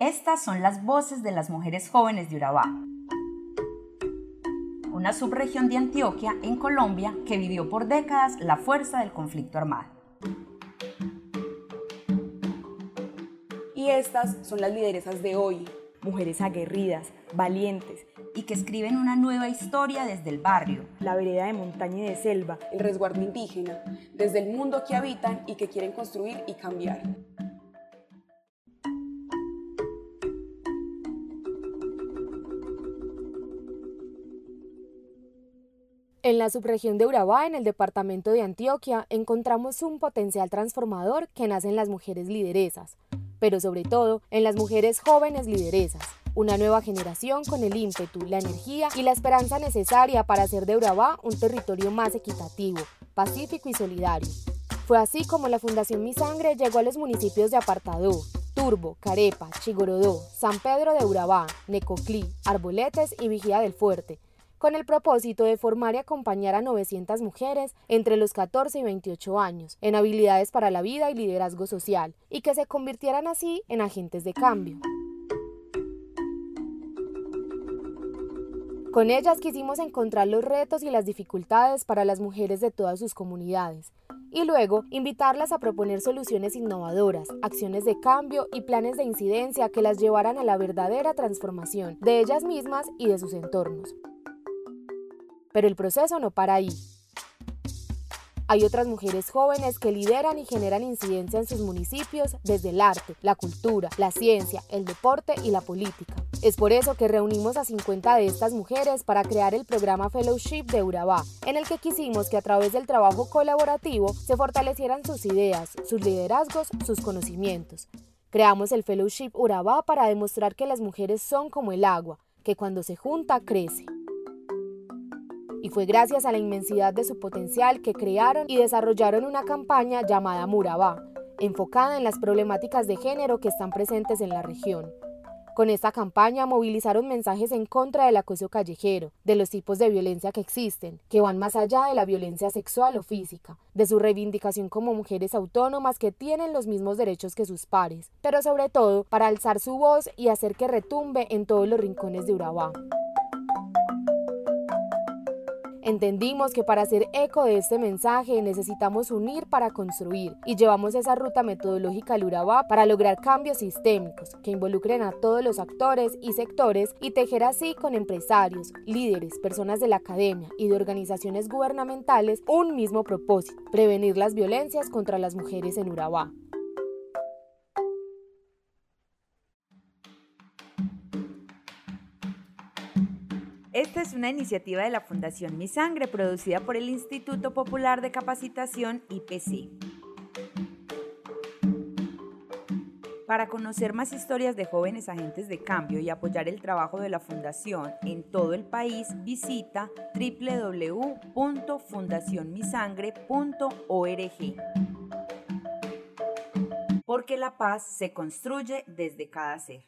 Estas son las voces de las mujeres jóvenes de Urabá, una subregión de Antioquia en Colombia que vivió por décadas la fuerza del conflicto armado. Y estas son las lideresas de hoy, mujeres aguerridas, valientes y que escriben una nueva historia desde el barrio, la vereda de montaña y de selva, el resguardo indígena, desde el mundo que habitan y que quieren construir y cambiar. En la subregión de Urabá, en el departamento de Antioquia, encontramos un potencial transformador que nace en las mujeres lideresas, pero sobre todo en las mujeres jóvenes lideresas, una nueva generación con el ímpetu, la energía y la esperanza necesaria para hacer de Urabá un territorio más equitativo, pacífico y solidario. Fue así como la Fundación Mi Sangre llegó a los municipios de Apartadó, Turbo, Carepa, Chigorodó, San Pedro de Urabá, Necoclí, Arboletes y Vigía del Fuerte, con el propósito de formar y acompañar a 900 mujeres entre los 14 y 28 años en habilidades para la vida y liderazgo social, y que se convirtieran así en agentes de cambio. Con ellas quisimos encontrar los retos y las dificultades para las mujeres de todas sus comunidades y luego invitarlas a proponer soluciones innovadoras, acciones de cambio y planes de incidencia que las llevaran a la verdadera transformación de ellas mismas y de sus entornos. Pero el proceso no para ahí. Hay otras mujeres jóvenes que lideran y generan incidencia en sus municipios desde el arte, la cultura, la ciencia, el deporte y la política. Es por eso que reunimos a 50 de estas mujeres para crear el programa Fellowship de Urabá, en el que quisimos que a través del trabajo colaborativo se fortalecieran sus ideas, sus liderazgos, sus conocimientos. Creamos el Fellowship Urabá para demostrar que las mujeres son como el agua, que cuando se junta crece y fue gracias a la inmensidad de su potencial que crearon y desarrollaron una campaña llamada Murabá, enfocada en las problemáticas de género que están presentes en la región. Con esta campaña movilizaron mensajes en contra del acoso callejero, de los tipos de violencia que existen, que van más allá de la violencia sexual o física, de su reivindicación como mujeres autónomas que tienen los mismos derechos que sus pares, pero sobre todo para alzar su voz y hacer que retumbe en todos los rincones de Urabá. Entendimos que para hacer eco de este mensaje necesitamos unir para construir y llevamos esa ruta metodológica al Urabá para lograr cambios sistémicos que involucren a todos los actores y sectores y tejer así con empresarios, líderes, personas de la academia y de organizaciones gubernamentales un mismo propósito, prevenir las violencias contra las mujeres en Urabá. Esta es una iniciativa de la Fundación Mi Sangre producida por el Instituto Popular de Capacitación IPC. Para conocer más historias de jóvenes agentes de cambio y apoyar el trabajo de la Fundación en todo el país, visita www.fundacionmisangre.org. Porque la paz se construye desde cada ser.